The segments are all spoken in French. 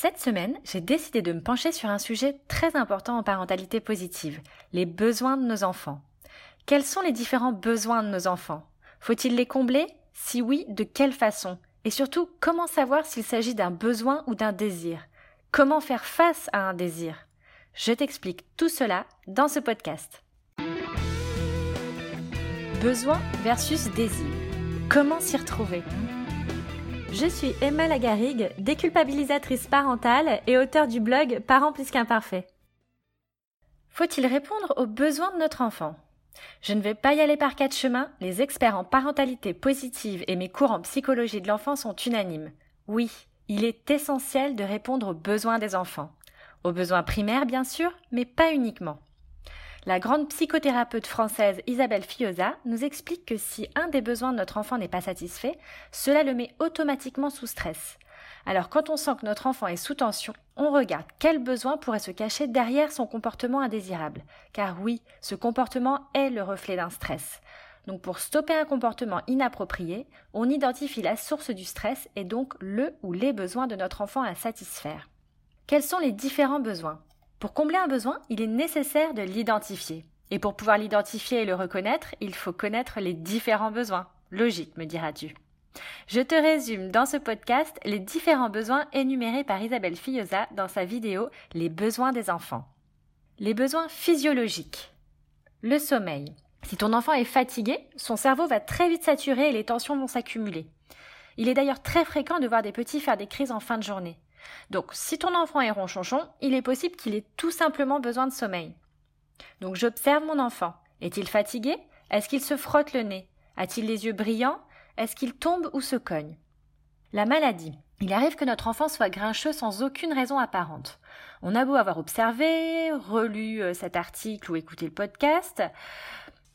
Cette semaine, j'ai décidé de me pencher sur un sujet très important en parentalité positive, les besoins de nos enfants. Quels sont les différents besoins de nos enfants? Faut-il les combler? Si oui, de quelle façon? Et surtout, comment savoir s'il s'agit d'un besoin ou d'un désir? Comment faire face à un désir? Je t'explique tout cela dans ce podcast. Besoin versus désir. Comment s'y retrouver? Je suis Emma Lagarigue, déculpabilisatrice parentale et auteure du blog Parents plus qu'imparfaits. Faut-il répondre aux besoins de notre enfant? Je ne vais pas y aller par quatre chemins, les experts en parentalité positive et mes cours en psychologie de l'enfant sont unanimes. Oui, il est essentiel de répondre aux besoins des enfants. Aux besoins primaires, bien sûr, mais pas uniquement. La grande psychothérapeute française Isabelle Fioza nous explique que si un des besoins de notre enfant n'est pas satisfait, cela le met automatiquement sous stress. Alors quand on sent que notre enfant est sous tension, on regarde quel besoin pourrait se cacher derrière son comportement indésirable. Car oui, ce comportement est le reflet d'un stress. Donc pour stopper un comportement inapproprié, on identifie la source du stress et donc le ou les besoins de notre enfant à satisfaire. Quels sont les différents besoins? Pour combler un besoin, il est nécessaire de l'identifier. Et pour pouvoir l'identifier et le reconnaître, il faut connaître les différents besoins. Logique, me diras-tu. Je te résume dans ce podcast les différents besoins énumérés par Isabelle Fillosa dans sa vidéo Les besoins des enfants. Les besoins physiologiques. Le sommeil. Si ton enfant est fatigué, son cerveau va très vite saturer et les tensions vont s'accumuler. Il est d'ailleurs très fréquent de voir des petits faire des crises en fin de journée. Donc, si ton enfant est ronchonchon, il est possible qu'il ait tout simplement besoin de sommeil. Donc, j'observe mon enfant. Est-il fatigué? Est-ce qu'il se frotte le nez? A-t-il les yeux brillants? Est-ce qu'il tombe ou se cogne? La maladie. Il arrive que notre enfant soit grincheux sans aucune raison apparente. On a beau avoir observé, relu euh, cet article ou écouté le podcast,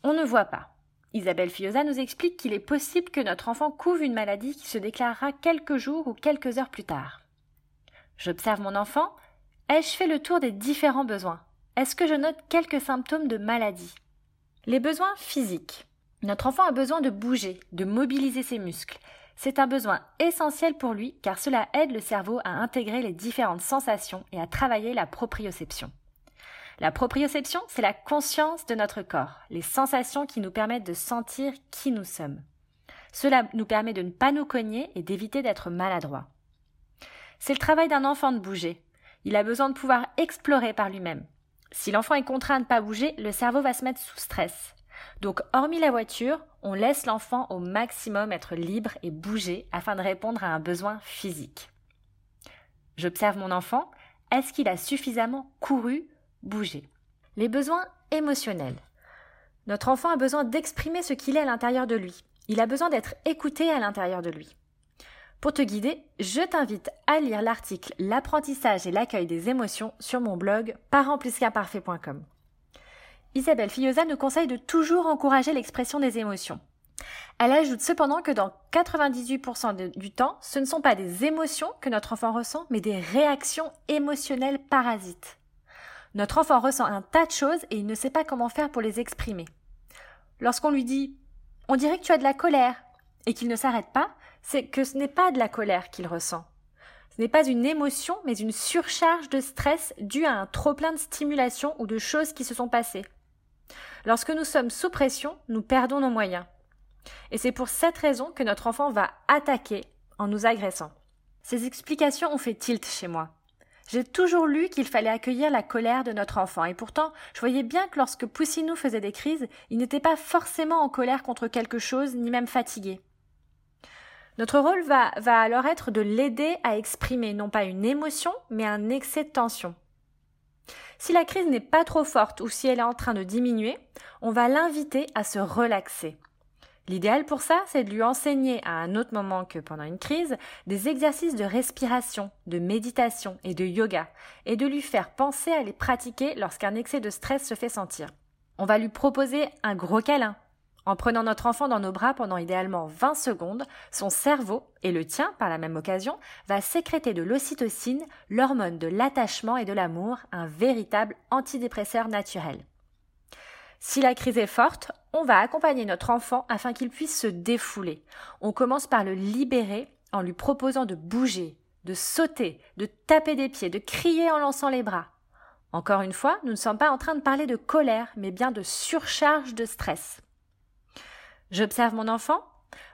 on ne voit pas. Isabelle Fioza nous explique qu'il est possible que notre enfant couve une maladie qui se déclarera quelques jours ou quelques heures plus tard. J'observe mon enfant. Ai-je fait le tour des différents besoins? Est-ce que je note quelques symptômes de maladie? Les besoins physiques. Notre enfant a besoin de bouger, de mobiliser ses muscles. C'est un besoin essentiel pour lui car cela aide le cerveau à intégrer les différentes sensations et à travailler la proprioception. La proprioception, c'est la conscience de notre corps, les sensations qui nous permettent de sentir qui nous sommes. Cela nous permet de ne pas nous cogner et d'éviter d'être maladroit. C'est le travail d'un enfant de bouger. Il a besoin de pouvoir explorer par lui-même. Si l'enfant est contraint de ne pas bouger, le cerveau va se mettre sous stress. Donc, hormis la voiture, on laisse l'enfant au maximum être libre et bouger afin de répondre à un besoin physique. J'observe mon enfant. Est-ce qu'il a suffisamment couru, bougé Les besoins émotionnels. Notre enfant a besoin d'exprimer ce qu'il est à l'intérieur de lui. Il a besoin d'être écouté à l'intérieur de lui. Pour te guider, je t'invite à lire l'article L'apprentissage et l'accueil des émotions sur mon blog parentsplusqu'imparfait.com. Isabelle Fillosa nous conseille de toujours encourager l'expression des émotions. Elle ajoute cependant que dans 98% du temps, ce ne sont pas des émotions que notre enfant ressent, mais des réactions émotionnelles parasites. Notre enfant ressent un tas de choses et il ne sait pas comment faire pour les exprimer. Lorsqu'on lui dit On dirait que tu as de la colère et qu'il ne s'arrête pas, c'est que ce n'est pas de la colère qu'il ressent. Ce n'est pas une émotion, mais une surcharge de stress due à un trop-plein de stimulation ou de choses qui se sont passées. Lorsque nous sommes sous pression, nous perdons nos moyens. Et c'est pour cette raison que notre enfant va attaquer en nous agressant. Ces explications ont fait tilt chez moi. J'ai toujours lu qu'il fallait accueillir la colère de notre enfant, et pourtant je voyais bien que lorsque Poussinou faisait des crises, il n'était pas forcément en colère contre quelque chose, ni même fatigué. Notre rôle va, alors être de l'aider à exprimer non pas une émotion, mais un excès de tension. Si la crise n'est pas trop forte ou si elle est en train de diminuer, on va l'inviter à se relaxer. L'idéal pour ça, c'est de lui enseigner à un autre moment que pendant une crise des exercices de respiration, de méditation et de yoga, et de lui faire penser à les pratiquer lorsqu'un excès de stress se fait sentir. On va lui proposer un gros câlin, en prenant notre enfant dans nos bras pendant idéalement 20 secondes, son cerveau, et le tien par la même occasion, va sécréter de l'ocytocine, l'hormone de l'attachement et de l'amour, un véritable antidépresseur naturel. Si la crise est forte, on va accompagner notre enfant afin qu'il puisse se défouler. On commence par le libérer en lui proposant de bouger, de sauter, de taper des pieds, de crier en lançant les bras. Encore une fois, nous ne sommes pas en train de parler de colère, mais bien de surcharge de stress. J'observe mon enfant.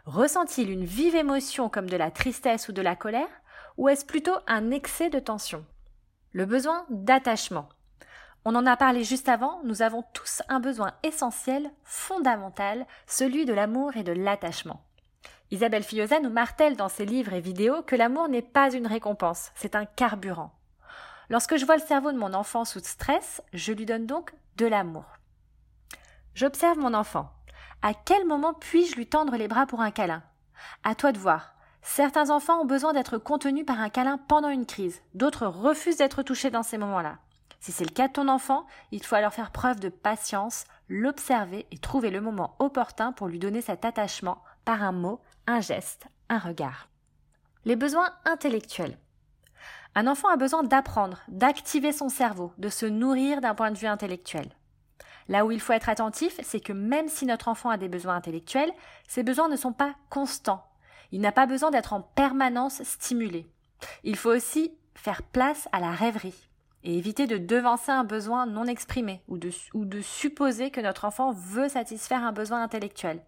Ressent-il une vive émotion comme de la tristesse ou de la colère, ou est-ce plutôt un excès de tension? Le besoin d'attachement. On en a parlé juste avant, nous avons tous un besoin essentiel, fondamental, celui de l'amour et de l'attachement. Isabelle Fillosa nous martèle dans ses livres et vidéos que l'amour n'est pas une récompense, c'est un carburant. Lorsque je vois le cerveau de mon enfant sous stress, je lui donne donc de l'amour. J'observe mon enfant. À quel moment puis-je lui tendre les bras pour un câlin? À toi de voir. Certains enfants ont besoin d'être contenus par un câlin pendant une crise, d'autres refusent d'être touchés dans ces moments-là. Si c'est le cas de ton enfant, il faut alors faire preuve de patience, l'observer et trouver le moment opportun pour lui donner cet attachement par un mot, un geste, un regard. Les besoins intellectuels. Un enfant a besoin d'apprendre, d'activer son cerveau, de se nourrir d'un point de vue intellectuel. Là où il faut être attentif, c'est que même si notre enfant a des besoins intellectuels, ces besoins ne sont pas constants. Il n'a pas besoin d'être en permanence stimulé. Il faut aussi faire place à la rêverie et éviter de devancer un besoin non exprimé ou de, ou de supposer que notre enfant veut satisfaire un besoin intellectuel.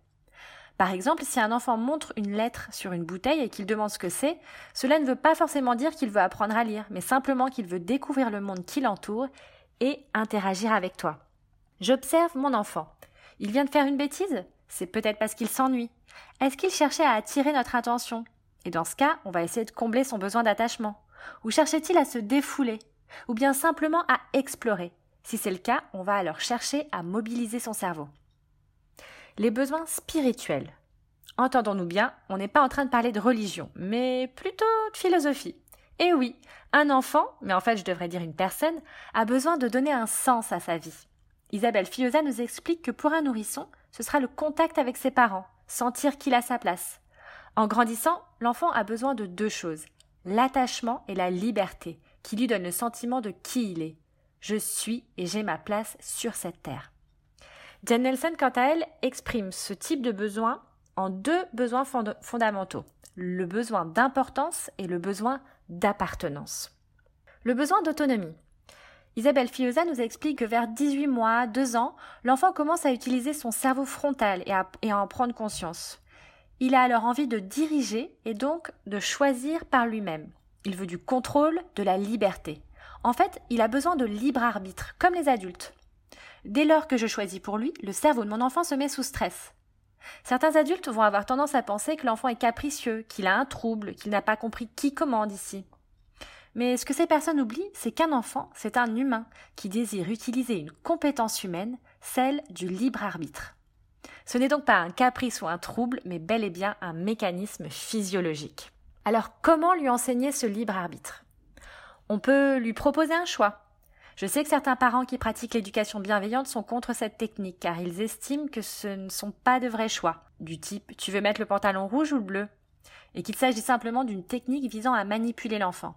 Par exemple, si un enfant montre une lettre sur une bouteille et qu'il demande ce que c'est, cela ne veut pas forcément dire qu'il veut apprendre à lire, mais simplement qu'il veut découvrir le monde qui l'entoure et interagir avec toi. J'observe mon enfant. Il vient de faire une bêtise? C'est peut-être parce qu'il s'ennuie. Est-ce qu'il cherchait à attirer notre attention? Et dans ce cas, on va essayer de combler son besoin d'attachement. Ou cherchait-il à se défouler? Ou bien simplement à explorer? Si c'est le cas, on va alors chercher à mobiliser son cerveau. Les besoins spirituels. Entendons-nous bien, on n'est pas en train de parler de religion, mais plutôt de philosophie. Et oui, un enfant, mais en fait je devrais dire une personne, a besoin de donner un sens à sa vie. Isabelle Fioza nous explique que pour un nourrisson, ce sera le contact avec ses parents, sentir qu'il a sa place. En grandissant, l'enfant a besoin de deux choses, l'attachement et la liberté, qui lui donnent le sentiment de qui il est. Je suis et j'ai ma place sur cette terre. Jen Nelson, quant à elle, exprime ce type de besoin en deux besoins fondamentaux, le besoin d'importance et le besoin d'appartenance. Le besoin d'autonomie. Isabelle Fioza nous explique que vers 18 mois, 2 ans, l'enfant commence à utiliser son cerveau frontal et à, et à en prendre conscience. Il a alors envie de diriger et donc de choisir par lui-même. Il veut du contrôle, de la liberté. En fait, il a besoin de libre arbitre, comme les adultes. Dès lors que je choisis pour lui, le cerveau de mon enfant se met sous stress. Certains adultes vont avoir tendance à penser que l'enfant est capricieux, qu'il a un trouble, qu'il n'a pas compris qui commande ici. Mais ce que ces personnes oublient, c'est qu'un enfant, c'est un humain qui désire utiliser une compétence humaine, celle du libre arbitre. Ce n'est donc pas un caprice ou un trouble, mais bel et bien un mécanisme physiologique. Alors comment lui enseigner ce libre arbitre? On peut lui proposer un choix. Je sais que certains parents qui pratiquent l'éducation bienveillante sont contre cette technique car ils estiment que ce ne sont pas de vrais choix, du type tu veux mettre le pantalon rouge ou le bleu, et qu'il s'agit simplement d'une technique visant à manipuler l'enfant.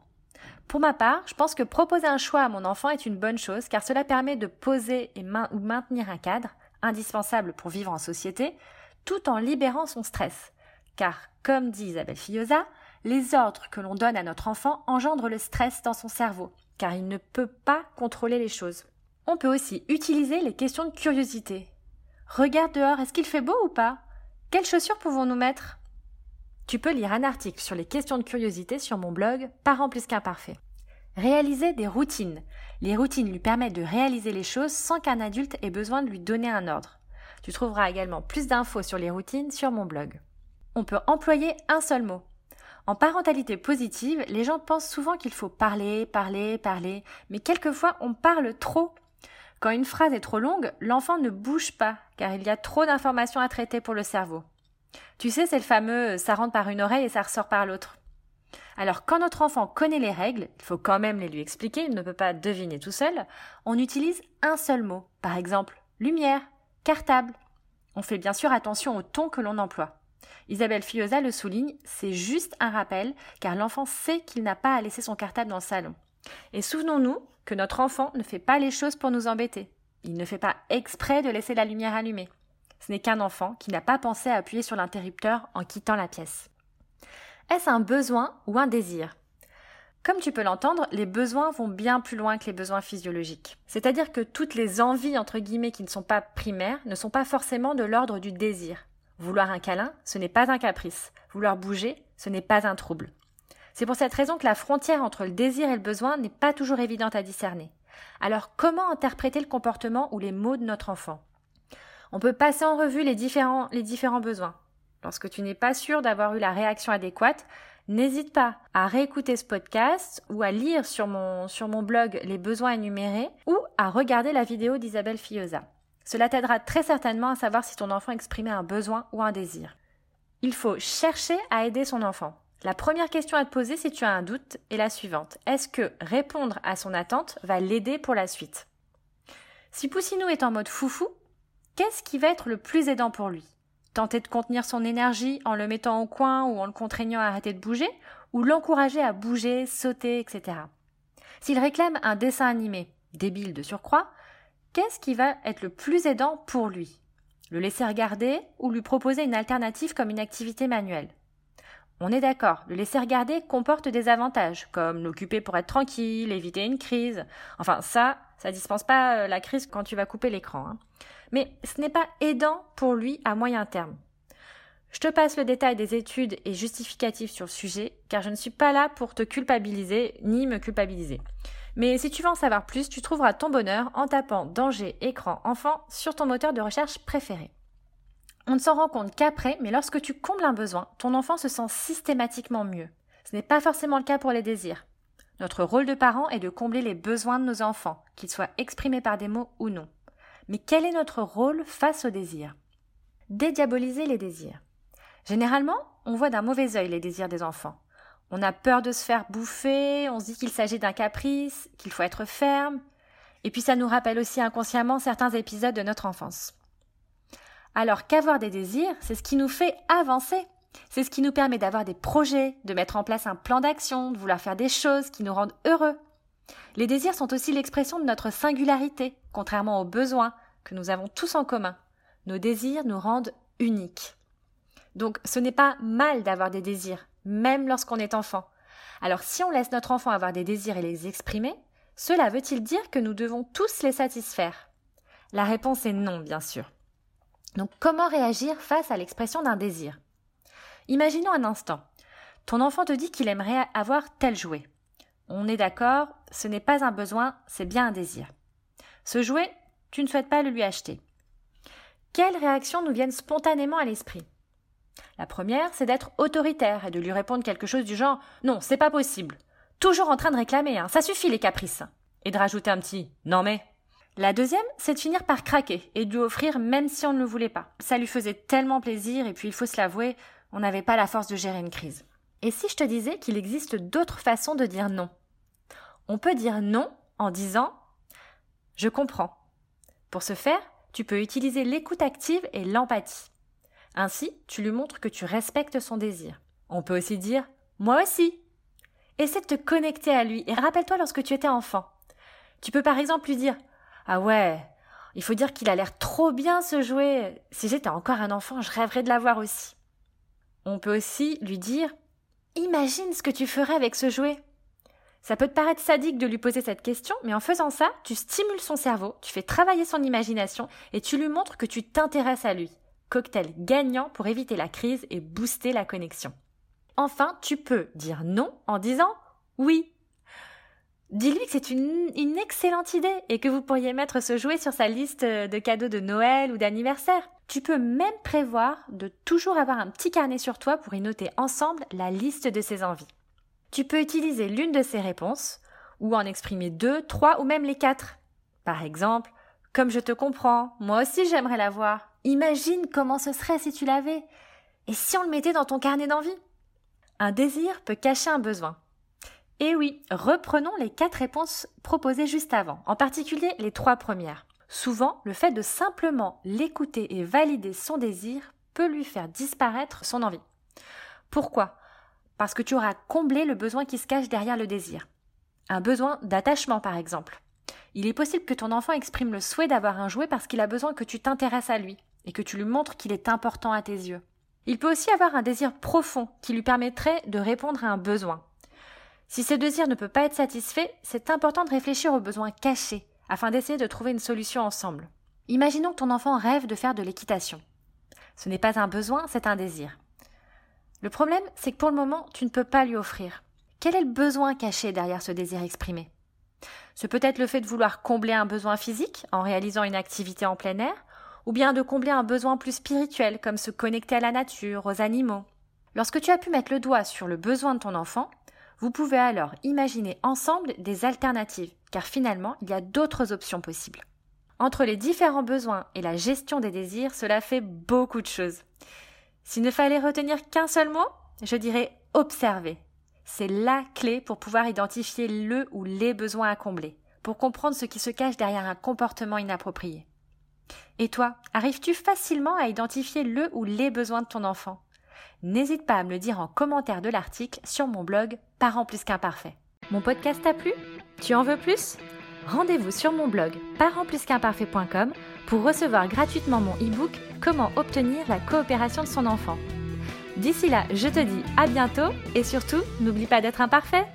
Pour ma part, je pense que proposer un choix à mon enfant est une bonne chose car cela permet de poser et ou maintenir un cadre, indispensable pour vivre en société, tout en libérant son stress. Car, comme dit Isabelle Fillosa, les ordres que l'on donne à notre enfant engendrent le stress dans son cerveau, car il ne peut pas contrôler les choses. On peut aussi utiliser les questions de curiosité. Regarde dehors, est-ce qu'il fait beau ou pas? Quelles chaussures pouvons-nous mettre? Tu peux lire un article sur les questions de curiosité sur mon blog Parents plus qu'imparfaits. Réaliser des routines. Les routines lui permettent de réaliser les choses sans qu'un adulte ait besoin de lui donner un ordre. Tu trouveras également plus d'infos sur les routines sur mon blog. On peut employer un seul mot. En parentalité positive, les gens pensent souvent qu'il faut parler, parler, parler, mais quelquefois on parle trop. Quand une phrase est trop longue, l'enfant ne bouge pas, car il y a trop d'informations à traiter pour le cerveau. Tu sais, c'est le fameux ça rentre par une oreille et ça ressort par l'autre. Alors quand notre enfant connaît les règles, il faut quand même les lui expliquer, il ne peut pas deviner tout seul, on utilise un seul mot. Par exemple, lumière, cartable. On fait bien sûr attention au ton que l'on emploie. Isabelle Fillosa le souligne, c'est juste un rappel, car l'enfant sait qu'il n'a pas à laisser son cartable dans le salon. Et souvenons-nous que notre enfant ne fait pas les choses pour nous embêter. Il ne fait pas exprès de laisser la lumière allumée. Ce n'est qu'un enfant qui n'a pas pensé à appuyer sur l'interrupteur en quittant la pièce. Est-ce un besoin ou un désir? Comme tu peux l'entendre, les besoins vont bien plus loin que les besoins physiologiques. C'est-à-dire que toutes les envies, entre guillemets, qui ne sont pas primaires, ne sont pas forcément de l'ordre du désir. Vouloir un câlin, ce n'est pas un caprice. Vouloir bouger, ce n'est pas un trouble. C'est pour cette raison que la frontière entre le désir et le besoin n'est pas toujours évidente à discerner. Alors comment interpréter le comportement ou les mots de notre enfant? On peut passer en revue les différents, besoins. Lorsque tu n'es pas sûr d'avoir eu la réaction adéquate, N'hésite pas à réécouter ce podcast ou à lire sur mon, blog les besoins énumérés ou à regarder la vidéo d'Isabelle Fioza. Cela t'aidera très certainement à savoir si ton enfant exprimait un besoin ou un désir. Il faut chercher à aider son enfant. La première question à te poser si tu as un doute est la suivante. Est-ce que répondre à son attente va l'aider pour la suite? Si Poussinou est en mode foufou, qu'est-ce qui va être le plus aidant pour lui? Tenter de contenir son énergie en le mettant au coin ou en le contraignant à arrêter de bouger, ou l'encourager à bouger, sauter, etc. S'il réclame un dessin animé, débile de surcroît, qu'est-ce qui va être le plus aidant pour lui? Le laisser regarder ou lui proposer une alternative comme une activité manuelle? On est d'accord, le laisser regarder comporte des avantages, comme l'occuper pour être tranquille, éviter une crise. Enfin, ça, ça dispense pas euh, la crise quand tu vas couper l'écran. Hein mais ce n'est pas aidant pour lui à moyen terme. Je te passe le détail des études et justificatifs sur le sujet, car je ne suis pas là pour te culpabiliser ni me culpabiliser. Mais si tu veux en savoir plus, tu trouveras ton bonheur en tapant danger écran enfant sur ton moteur de recherche préféré. On ne s'en rend compte qu'après, mais lorsque tu combles un besoin, ton enfant se sent systématiquement mieux. Ce n'est pas forcément le cas pour les désirs. Notre rôle de parent est de combler les besoins de nos enfants, qu'ils soient exprimés par des mots ou non. Mais quel est notre rôle face au désir Dédiaboliser les désirs. Généralement, on voit d'un mauvais œil les désirs des enfants. On a peur de se faire bouffer, on se dit qu'il s'agit d'un caprice, qu'il faut être ferme, et puis ça nous rappelle aussi inconsciemment certains épisodes de notre enfance. Alors qu'avoir des désirs, c'est ce qui nous fait avancer. C'est ce qui nous permet d'avoir des projets, de mettre en place un plan d'action, de vouloir faire des choses qui nous rendent heureux. Les désirs sont aussi l'expression de notre singularité, contrairement aux besoins que nous avons tous en commun. Nos désirs nous rendent uniques. Donc ce n'est pas mal d'avoir des désirs, même lorsqu'on est enfant. Alors si on laisse notre enfant avoir des désirs et les exprimer, cela veut-il dire que nous devons tous les satisfaire? La réponse est non, bien sûr. Donc comment réagir face à l'expression d'un désir? Imaginons un instant. Ton enfant te dit qu'il aimerait avoir tel jouet. On est d'accord, ce n'est pas un besoin, c'est bien un désir. Ce jouet, tu ne souhaites pas le lui acheter. Quelles réactions nous viennent spontanément à l'esprit? La première, c'est d'être autoritaire et de lui répondre quelque chose du genre Non, c'est pas possible. Toujours en train de réclamer, hein, ça suffit les caprices. Et de rajouter un petit Non mais. La deuxième, c'est de finir par craquer et de lui offrir même si on ne le voulait pas. Ça lui faisait tellement plaisir et puis il faut se l'avouer, on n'avait pas la force de gérer une crise. Et si je te disais qu'il existe d'autres façons de dire non? On peut dire non en disant Je comprends. Pour ce faire, tu peux utiliser l'écoute active et l'empathie. Ainsi, tu lui montres que tu respectes son désir. On peut aussi dire Moi aussi. Essaie de te connecter à lui et rappelle-toi lorsque tu étais enfant. Tu peux par exemple lui dire Ah ouais, il faut dire qu'il a l'air trop bien ce jouet. Si j'étais encore un enfant, je rêverais de l'avoir aussi. On peut aussi lui dire Imagine ce que tu ferais avec ce jouet. Ça peut te paraître sadique de lui poser cette question, mais en faisant ça, tu stimules son cerveau, tu fais travailler son imagination et tu lui montres que tu t'intéresses à lui. Cocktail gagnant pour éviter la crise et booster la connexion. Enfin, tu peux dire non en disant oui. Dis-lui que c'est une, excellente idée et que vous pourriez mettre ce jouet sur sa liste de cadeaux de Noël ou d'anniversaire. Tu peux même prévoir de toujours avoir un petit carnet sur toi pour y noter ensemble la liste de ses envies. Tu peux utiliser l'une de ces réponses, ou en exprimer deux, trois ou même les quatre. Par exemple, comme je te comprends, moi aussi j'aimerais l'avoir. Imagine comment ce serait si tu l'avais. Et si on le mettait dans ton carnet d'envie Un désir peut cacher un besoin. Et oui, reprenons les quatre réponses proposées juste avant, en particulier les trois premières. Souvent, le fait de simplement l'écouter et valider son désir peut lui faire disparaître son envie. Pourquoi? Parce que tu auras comblé le besoin qui se cache derrière le désir. Un besoin d'attachement, par exemple. Il est possible que ton enfant exprime le souhait d'avoir un jouet parce qu'il a besoin que tu t'intéresses à lui et que tu lui montres qu'il est important à tes yeux. Il peut aussi avoir un désir profond qui lui permettrait de répondre à un besoin. Si ce désir ne peut pas être satisfait, c'est important de réfléchir aux besoins cachés afin d'essayer de trouver une solution ensemble. Imaginons que ton enfant rêve de faire de l'équitation. Ce n'est pas un besoin, c'est un désir. Le problème, c'est que pour le moment, tu ne peux pas lui offrir. Quel est le besoin caché derrière ce désir exprimé? Ce peut être le fait de vouloir combler un besoin physique en réalisant une activité en plein air, ou bien de combler un besoin plus spirituel comme se connecter à la nature, aux animaux. Lorsque tu as pu mettre le doigt sur le besoin de ton enfant, vous pouvez alors imaginer ensemble des alternatives, car finalement, il y a d'autres options possibles. Entre les différents besoins et la gestion des désirs, cela fait beaucoup de choses. S'il ne fallait retenir qu'un seul mot, je dirais observer. C'est la clé pour pouvoir identifier le ou les besoins à combler, pour comprendre ce qui se cache derrière un comportement inapproprié. Et toi, arrives-tu facilement à identifier le ou les besoins de ton enfant? N'hésite pas à me le dire en commentaire de l'article sur mon blog Parents plus qu'imparfait. Mon podcast t'a plu? Tu en veux plus? Rendez-vous sur mon blog parentsplusqu'imparfait.com pour recevoir gratuitement mon e-book Comment obtenir la coopération de son enfant. D'ici là, je te dis à bientôt et surtout, n'oublie pas d'être imparfait